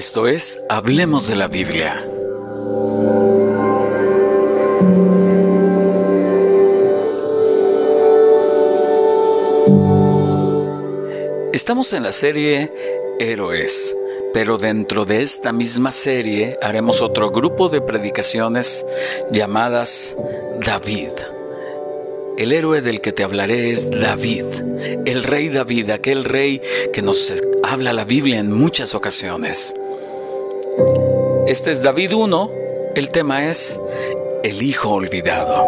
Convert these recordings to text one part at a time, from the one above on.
Esto es Hablemos de la Biblia. Estamos en la serie Héroes, pero dentro de esta misma serie haremos otro grupo de predicaciones llamadas David. El héroe del que te hablaré es David, el rey David, aquel rey que nos habla la Biblia en muchas ocasiones. Este es David 1, el tema es el hijo olvidado.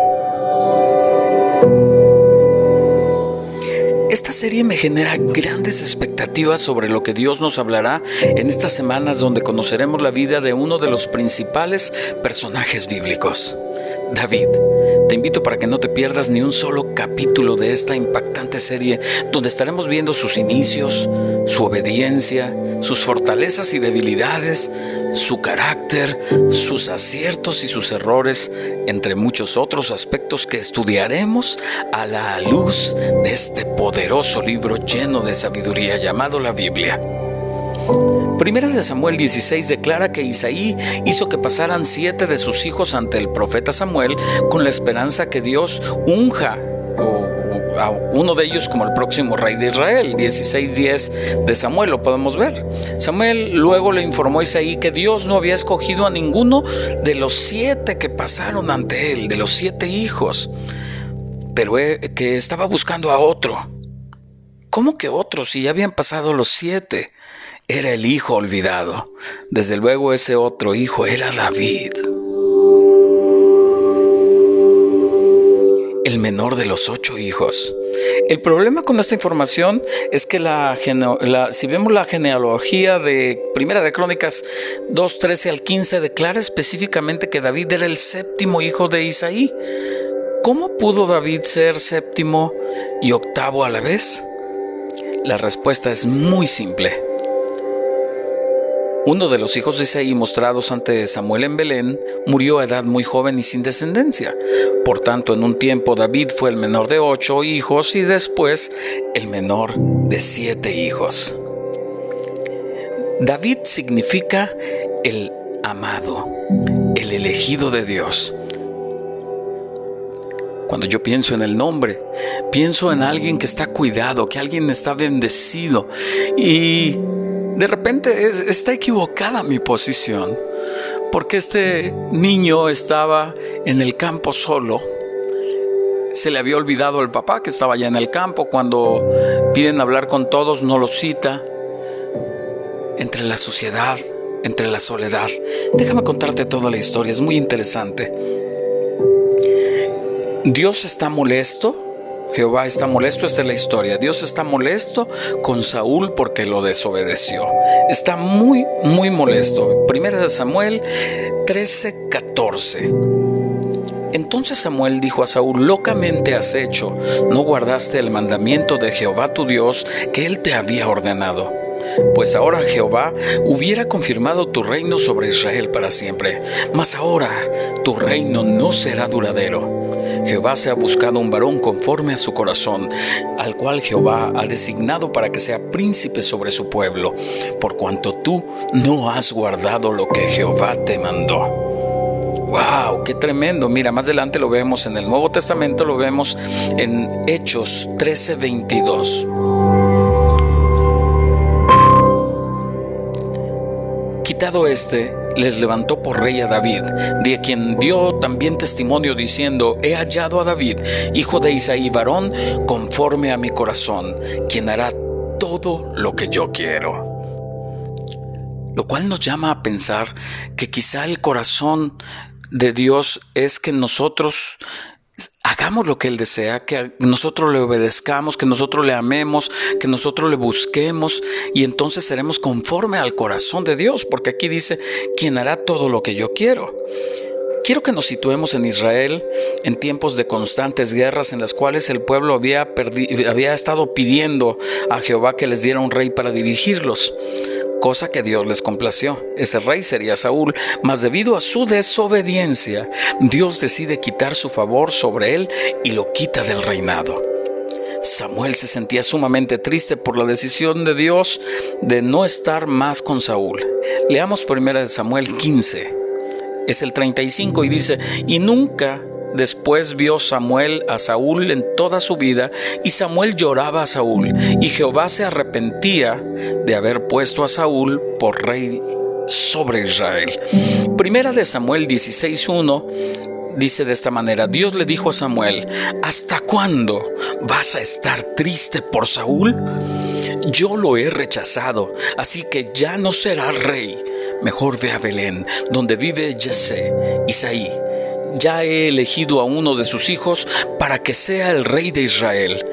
Esta serie me genera grandes expectativas sobre lo que Dios nos hablará en estas semanas donde conoceremos la vida de uno de los principales personajes bíblicos, David. Te invito para que no te pierdas ni un solo capítulo de esta impactante serie donde estaremos viendo sus inicios, su obediencia, sus fortalezas y debilidades, su carácter, sus aciertos y sus errores, entre muchos otros aspectos que estudiaremos a la luz de este poderoso libro lleno de sabiduría llamado la Biblia. Primera de Samuel 16 declara que Isaí hizo que pasaran siete de sus hijos ante el profeta Samuel con la esperanza que Dios unja a uno de ellos como el próximo rey de Israel. 16.10 de Samuel lo podemos ver. Samuel luego le informó a Isaí que Dios no había escogido a ninguno de los siete que pasaron ante él, de los siete hijos, pero eh, que estaba buscando a otro. ¿Cómo que otro si ya habían pasado los siete? Era el hijo olvidado. Desde luego ese otro hijo era David. el menor de los ocho hijos. El problema con esta información es que si vemos la genealogía de Primera de Crónicas 2, 13 al 15, declara específicamente que David era el séptimo hijo de Isaí. ¿Cómo pudo David ser séptimo y octavo a la vez? La respuesta es muy simple. Uno de los hijos de Isaí mostrados ante Samuel en Belén murió a edad muy joven y sin descendencia. Por tanto, en un tiempo David fue el menor de ocho hijos y después el menor de siete hijos. David significa el amado, el elegido de Dios. Cuando yo pienso en el nombre, pienso en alguien que está cuidado, que alguien está bendecido y de repente está equivocada mi posición, porque este niño estaba en el campo solo. Se le había olvidado el papá que estaba ya en el campo. Cuando piden hablar con todos, no lo cita. Entre la sociedad, entre la soledad. Déjame contarte toda la historia, es muy interesante. Dios está molesto Jehová está molesto, esta es la historia. Dios está molesto con Saúl porque lo desobedeció. Está muy, muy molesto. Primera de Samuel 13, 14. Entonces Samuel dijo a Saúl, locamente has hecho, no guardaste el mandamiento de Jehová tu Dios que él te había ordenado. Pues ahora Jehová hubiera confirmado tu reino sobre Israel para siempre, mas ahora tu reino no será duradero. Jehová se ha buscado un varón conforme a su corazón, al cual Jehová ha designado para que sea príncipe sobre su pueblo, por cuanto tú no has guardado lo que Jehová te mandó. ¡Wow! ¡Qué tremendo! Mira, más adelante lo vemos en el Nuevo Testamento, lo vemos en Hechos 13:22. Quitado este, les levantó por rey a David, de quien dio también testimonio diciendo, he hallado a David, hijo de Isaí, varón, conforme a mi corazón, quien hará todo lo que yo quiero. Lo cual nos llama a pensar que quizá el corazón de Dios es que nosotros hagamos lo que Él desea, que nosotros le obedezcamos, que nosotros le amemos, que nosotros le busquemos y entonces seremos conforme al corazón de Dios, porque aquí dice, quien hará todo lo que yo quiero. Quiero que nos situemos en Israel en tiempos de constantes guerras en las cuales el pueblo había, había estado pidiendo a Jehová que les diera un rey para dirigirlos cosa que Dios les complació. Ese rey sería Saúl, mas debido a su desobediencia, Dios decide quitar su favor sobre él y lo quita del reinado. Samuel se sentía sumamente triste por la decisión de Dios de no estar más con Saúl. Leamos primero de Samuel 15. Es el 35 y dice, y nunca Después vio Samuel a Saúl en toda su vida, y Samuel lloraba a Saúl, y Jehová se arrepentía de haber puesto a Saúl por rey sobre Israel. Primera de Samuel 16.1 dice de esta manera, Dios le dijo a Samuel, ¿hasta cuándo vas a estar triste por Saúl? Yo lo he rechazado, así que ya no será rey. Mejor ve a Belén, donde vive Jesse, Isaí. Ya he elegido a uno de sus hijos para que sea el rey de Israel.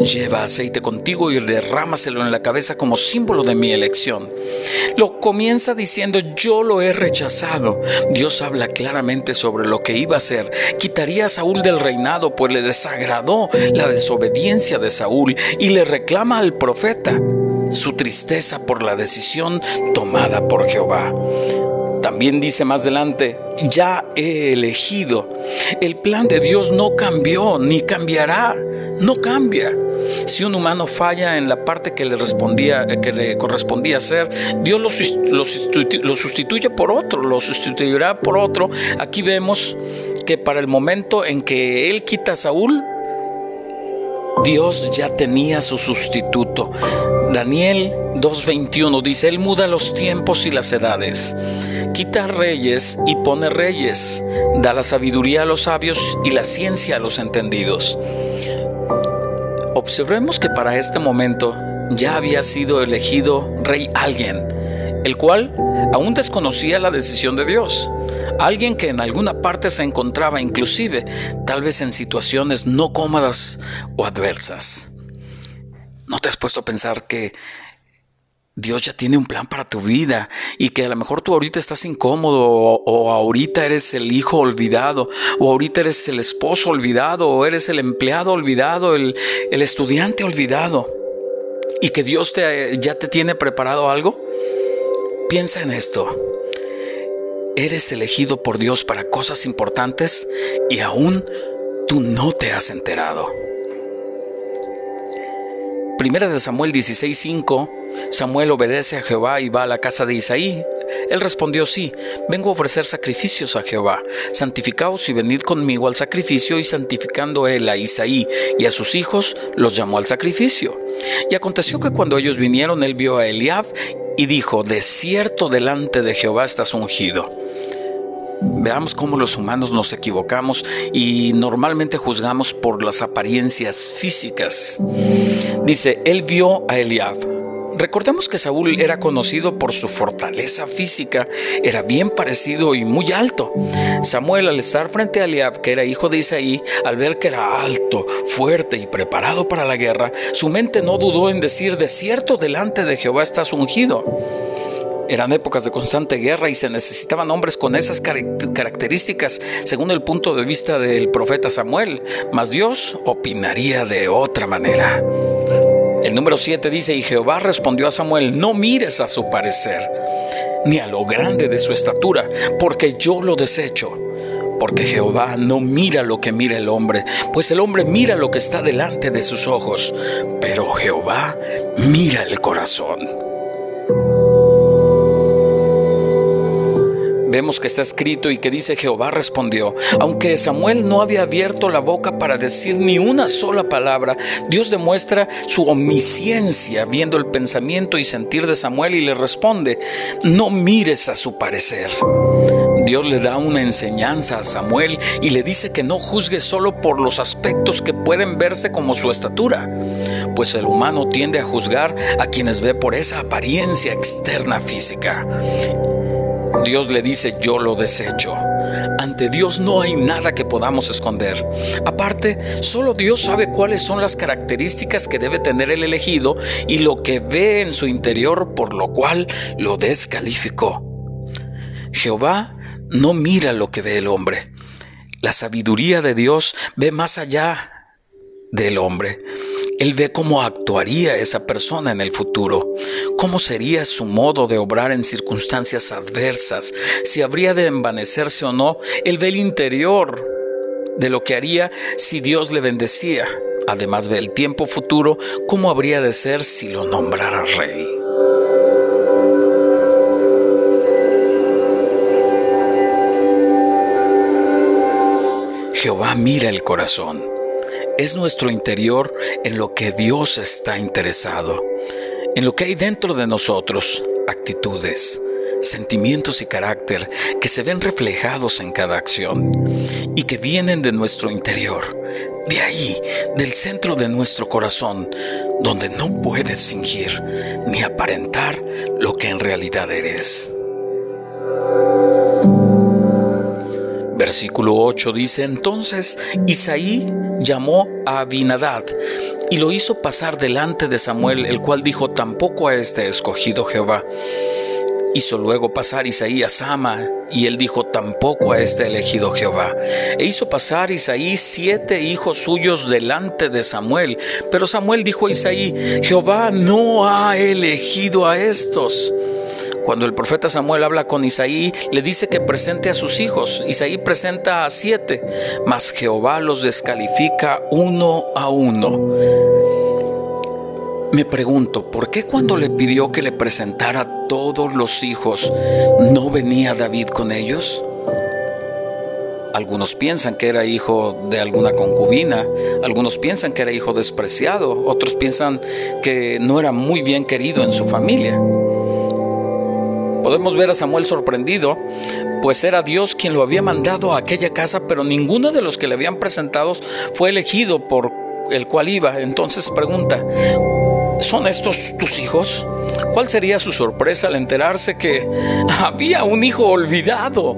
Lleva aceite contigo y derrámaselo en la cabeza como símbolo de mi elección. Lo comienza diciendo, yo lo he rechazado. Dios habla claramente sobre lo que iba a hacer. Quitaría a Saúl del reinado, pues le desagradó la desobediencia de Saúl y le reclama al profeta su tristeza por la decisión tomada por Jehová. También dice más adelante, ya he elegido. El plan de Dios no cambió ni cambiará, no cambia. Si un humano falla en la parte que le, respondía, que le correspondía hacer, Dios lo, lo sustituye por otro, lo sustituirá por otro. Aquí vemos que para el momento en que él quita a Saúl, Dios ya tenía su sustituto. Daniel 2.21 dice, Él muda los tiempos y las edades, quita reyes y pone reyes, da la sabiduría a los sabios y la ciencia a los entendidos. Observemos que para este momento ya había sido elegido rey alguien, el cual aún desconocía la decisión de Dios. Alguien que en alguna parte se encontraba inclusive tal vez en situaciones no cómodas o adversas. ¿No te has puesto a pensar que Dios ya tiene un plan para tu vida y que a lo mejor tú ahorita estás incómodo o, ahorita eres el hijo olvidado o ahorita eres el esposo olvidado o eres el empleado olvidado, el, el estudiante olvidado y que Dios te, ya te tiene preparado algo? Piensa en esto. Eres elegido por Dios para cosas importantes y aún tú no te has enterado. Primera de Samuel 16:5, Samuel obedece a Jehová y va a la casa de Isaí. Él respondió, sí, vengo a ofrecer sacrificios a Jehová. Santificaos y venid conmigo al sacrificio y santificando él a Isaí y a sus hijos, los llamó al sacrificio. Y aconteció que cuando ellos vinieron, él vio a Eliab y dijo, de cierto delante de Jehová estás ungido. Veamos cómo los humanos nos equivocamos y normalmente juzgamos por las apariencias físicas. Dice, él vio a Eliab. Recordemos que Saúl era conocido por su fortaleza física, era bien parecido y muy alto. Samuel al estar frente a Eliab, que era hijo de Isaí, al ver que era alto, fuerte y preparado para la guerra, su mente no dudó en decir, de cierto delante de Jehová estás ungido. Eran épocas de constante guerra y se necesitaban hombres con esas características según el punto de vista del profeta Samuel, mas Dios opinaría de otra manera. El número 7 dice, y Jehová respondió a Samuel, no mires a su parecer, ni a lo grande de su estatura, porque yo lo desecho. Porque Jehová no mira lo que mira el hombre, pues el hombre mira lo que está delante de sus ojos, pero Jehová mira el corazón. Vemos que está escrito y que dice Jehová respondió. Aunque Samuel no había abierto la boca para decir ni una sola palabra, Dios demuestra su omnisciencia viendo el pensamiento y sentir de Samuel y le responde, no mires a su parecer. Dios le da una enseñanza a Samuel y le dice que no juzgue solo por los aspectos que pueden verse como su estatura, pues el humano tiende a juzgar a quienes ve por esa apariencia externa física. Dios le dice, yo lo desecho. Ante Dios no hay nada que podamos esconder. Aparte, solo Dios sabe cuáles son las características que debe tener el elegido y lo que ve en su interior, por lo cual lo descalificó. Jehová no mira lo que ve el hombre. La sabiduría de Dios ve más allá del hombre. Él ve cómo actuaría esa persona en el futuro, cómo sería su modo de obrar en circunstancias adversas, si habría de envanecerse o no. Él ve el interior de lo que haría si Dios le bendecía. Además ve el tiempo futuro, cómo habría de ser si lo nombrara rey. Jehová mira el corazón. Es nuestro interior en lo que Dios está interesado, en lo que hay dentro de nosotros, actitudes, sentimientos y carácter que se ven reflejados en cada acción y que vienen de nuestro interior, de ahí, del centro de nuestro corazón, donde no puedes fingir ni aparentar lo que en realidad eres. Versículo 8 dice, entonces Isaí llamó a Abinadad y lo hizo pasar delante de Samuel, el cual dijo, tampoco a este escogido Jehová. Hizo luego pasar Isaí a Sama, y él dijo, tampoco a este elegido Jehová. E hizo pasar Isaí siete hijos suyos delante de Samuel. Pero Samuel dijo a Isaí, Jehová no ha elegido a estos. Cuando el profeta Samuel habla con Isaí, le dice que presente a sus hijos. Isaí presenta a siete, mas Jehová los descalifica uno a uno. Me pregunto, ¿por qué cuando le pidió que le presentara todos los hijos, no venía David con ellos? Algunos piensan que era hijo de alguna concubina, algunos piensan que era hijo despreciado, otros piensan que no era muy bien querido en su familia. Podemos ver a Samuel sorprendido, pues era Dios quien lo había mandado a aquella casa, pero ninguno de los que le habían presentado fue elegido por el cual iba. Entonces pregunta, ¿son estos tus hijos? ¿Cuál sería su sorpresa al enterarse que había un hijo olvidado?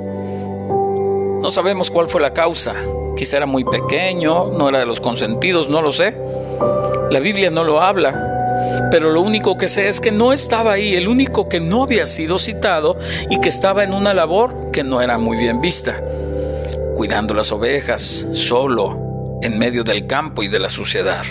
No sabemos cuál fue la causa. Quizá era muy pequeño, no era de los consentidos, no lo sé. La Biblia no lo habla. Pero lo único que sé es que no estaba ahí, el único que no había sido citado y que estaba en una labor que no era muy bien vista, cuidando las ovejas, solo, en medio del campo y de la suciedad.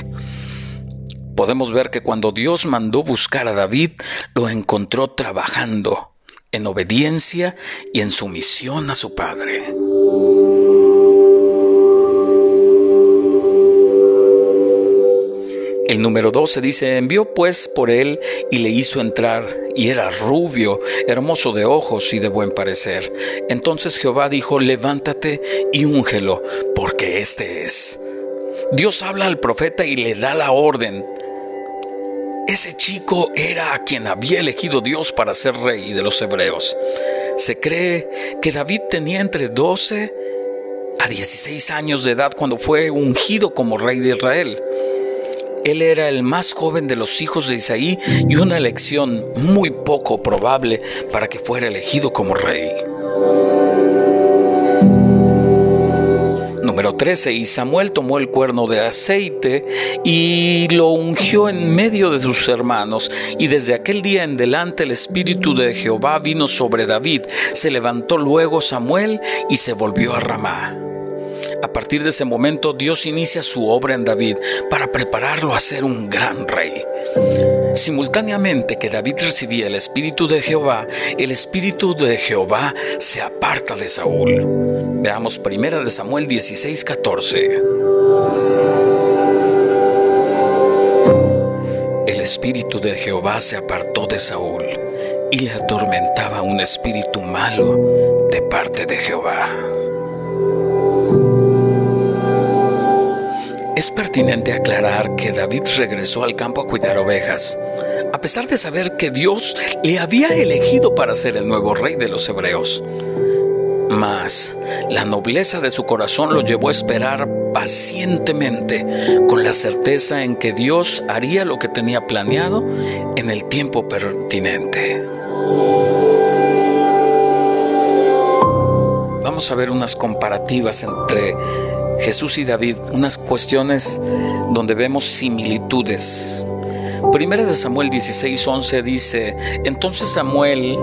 Podemos ver que cuando Dios mandó buscar a David, lo encontró trabajando en obediencia y en sumisión a su padre. El número 12 dice, envió pues por él y le hizo entrar, y era rubio, hermoso de ojos y de buen parecer. Entonces Jehová dijo, levántate y úngelo, porque este es. Dios habla al profeta y le da la orden. Ese chico era a quien había elegido Dios para ser rey de los hebreos. Se cree que David tenía entre 12 a 16 años de edad cuando fue ungido como rey de Israel. Él era el más joven de los hijos de Isaí y una elección muy poco probable para que fuera elegido como rey. Número 13. Y Samuel tomó el cuerno de aceite y lo ungió en medio de sus hermanos. Y desde aquel día en delante el Espíritu de Jehová vino sobre David. Se levantó luego Samuel y se volvió a Ramá. A partir de ese momento Dios inicia su obra en David para prepararlo a ser un gran rey. Simultáneamente que David recibía el espíritu de Jehová, el espíritu de Jehová se aparta de Saúl. Veamos 1 de Samuel 16:14. El espíritu de Jehová se apartó de Saúl y le atormentaba un espíritu malo de parte de Jehová. Es pertinente aclarar que David regresó al campo a cuidar ovejas, a pesar de saber que Dios le había elegido para ser el nuevo rey de los hebreos. Mas la nobleza de su corazón lo llevó a esperar pacientemente, con la certeza en que Dios haría lo que tenía planeado en el tiempo pertinente. Vamos a ver unas comparativas entre Jesús y David, unas cuestiones donde vemos similitudes. Primera de Samuel 16:11 dice, entonces Samuel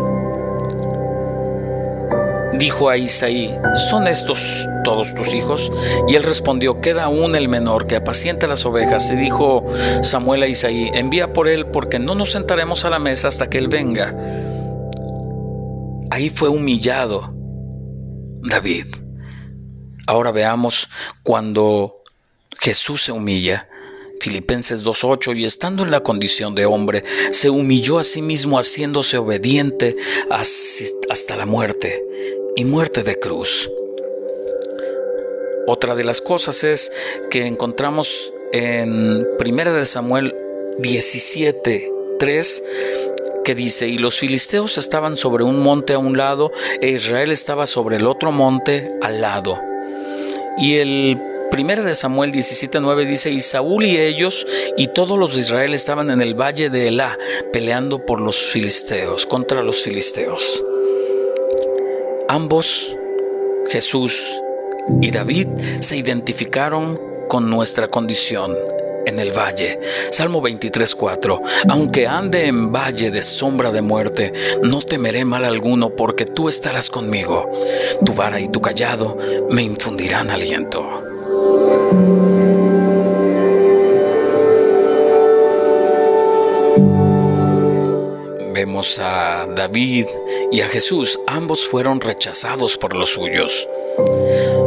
dijo a Isaí, ¿son estos todos tus hijos? Y él respondió, queda aún el menor que apacienta las ovejas. Y dijo Samuel a Isaí, envía por él porque no nos sentaremos a la mesa hasta que él venga. Ahí fue humillado David Ahora veamos cuando Jesús se humilla. Filipenses 2.8, y estando en la condición de hombre, se humilló a sí mismo haciéndose obediente hasta la muerte y muerte de cruz. Otra de las cosas es que encontramos en 1 de Samuel 17.3 que dice, y los filisteos estaban sobre un monte a un lado e Israel estaba sobre el otro monte al lado. Y el Primera de Samuel 17:9 dice, y Saúl y ellos y todos los de Israel estaban en el valle de Elá peleando por los filisteos, contra los filisteos. Ambos, Jesús y David, se identificaron con nuestra condición en el valle. Salmo 23:4. Aunque ande en valle de sombra de muerte, no temeré mal alguno porque tú estarás conmigo. Tu vara y tu callado me infundirán aliento. Vemos a David y a Jesús, ambos fueron rechazados por los suyos.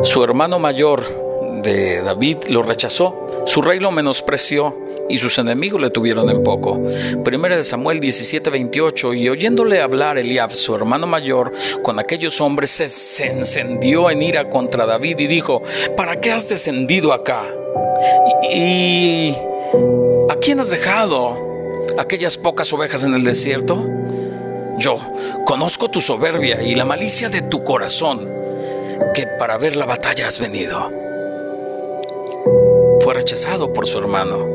Su hermano mayor de David lo rechazó, su rey lo menospreció y sus enemigos le tuvieron en poco. Primera de Samuel 17:28 y oyéndole hablar Eliab, su hermano mayor, con aquellos hombres se, se encendió en ira contra David y dijo, ¿para qué has descendido acá? ¿Y a quién has dejado aquellas pocas ovejas en el desierto? Yo conozco tu soberbia y la malicia de tu corazón, que para ver la batalla has venido. Fue rechazado por su hermano.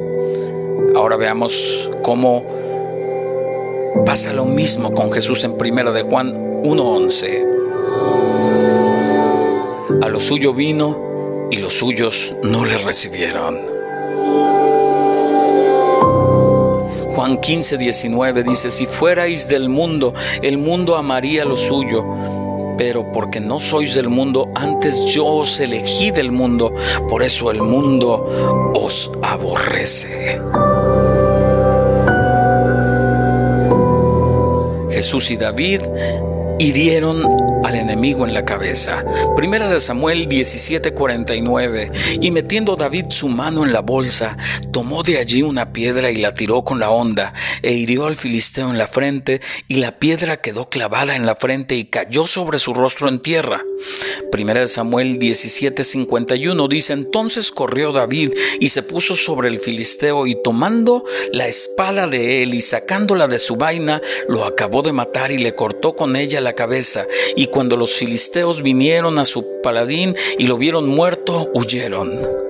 Ahora veamos cómo pasa lo mismo con Jesús en primera de Juan 1:11. A lo suyo vino y los suyos no le recibieron. Juan 15, 19 dice, si fuerais del mundo, el mundo amaría lo suyo, pero porque no sois del mundo, antes yo os elegí del mundo, por eso el mundo os aborrece. Jesús y David hirieron al enemigo en la cabeza. Primera de Samuel 17:49. Y metiendo David su mano en la bolsa, tomó de allí una piedra y la tiró con la honda, e hirió al filisteo en la frente, y la piedra quedó clavada en la frente y cayó sobre su rostro en tierra. Primera de Samuel 17:51 dice, entonces corrió David y se puso sobre el filisteo y tomando la espada de él y sacándola de su vaina, lo acabó de matar y le cortó con ella la cabeza. Y cuando los filisteos vinieron a su paladín y lo vieron muerto, huyeron.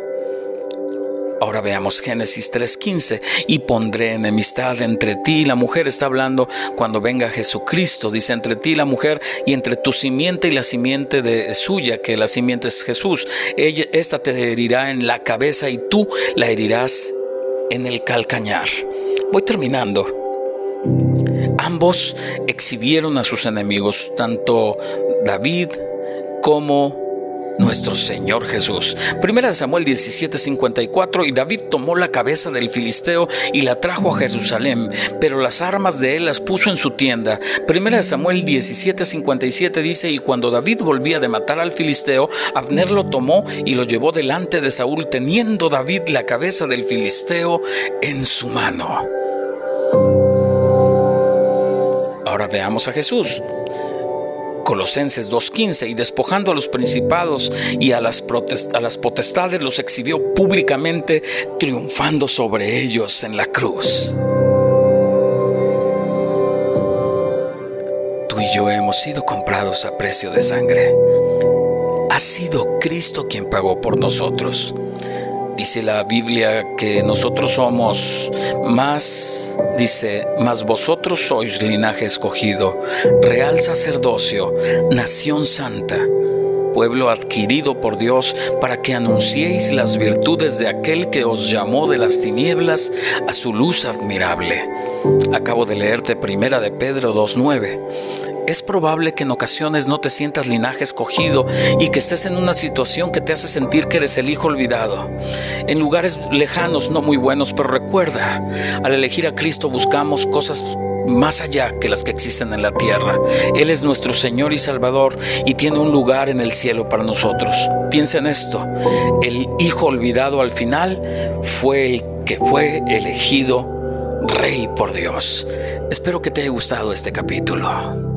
Ahora veamos Génesis 3:15, y pondré enemistad entre ti y la mujer. Está hablando cuando venga Jesucristo, dice entre ti y la mujer y entre tu simiente y la simiente de suya, que la simiente es Jesús. Ella, esta te herirá en la cabeza y tú la herirás en el calcañar. Voy terminando. Ambos exhibieron a sus enemigos, tanto David como nuestro Señor Jesús. Primera Samuel 17:54 y David tomó la cabeza del filisteo y la trajo a Jerusalén, pero las armas de él las puso en su tienda. Primera Samuel 17:57 dice, y cuando David volvía de matar al filisteo, Abner lo tomó y lo llevó delante de Saúl, teniendo David la cabeza del filisteo en su mano. Veamos a Jesús. Colosenses 2.15, y despojando a los principados y a las, a las potestades los exhibió públicamente, triunfando sobre ellos en la cruz. Tú y yo hemos sido comprados a precio de sangre. Ha sido Cristo quien pagó por nosotros. Dice la Biblia que nosotros somos más, dice, más vosotros sois linaje escogido, real sacerdocio, nación santa, pueblo adquirido por Dios para que anunciéis las virtudes de aquel que os llamó de las tinieblas a su luz admirable. Acabo de leerte primera de Pedro 2.9 es probable que en ocasiones no te sientas linaje escogido y que estés en una situación que te hace sentir que eres el hijo olvidado. En lugares lejanos, no muy buenos, pero recuerda, al elegir a Cristo buscamos cosas más allá que las que existen en la tierra. Él es nuestro Señor y Salvador y tiene un lugar en el cielo para nosotros. Piensa en esto. El Hijo olvidado al final fue el que fue elegido Rey por Dios. Espero que te haya gustado este capítulo.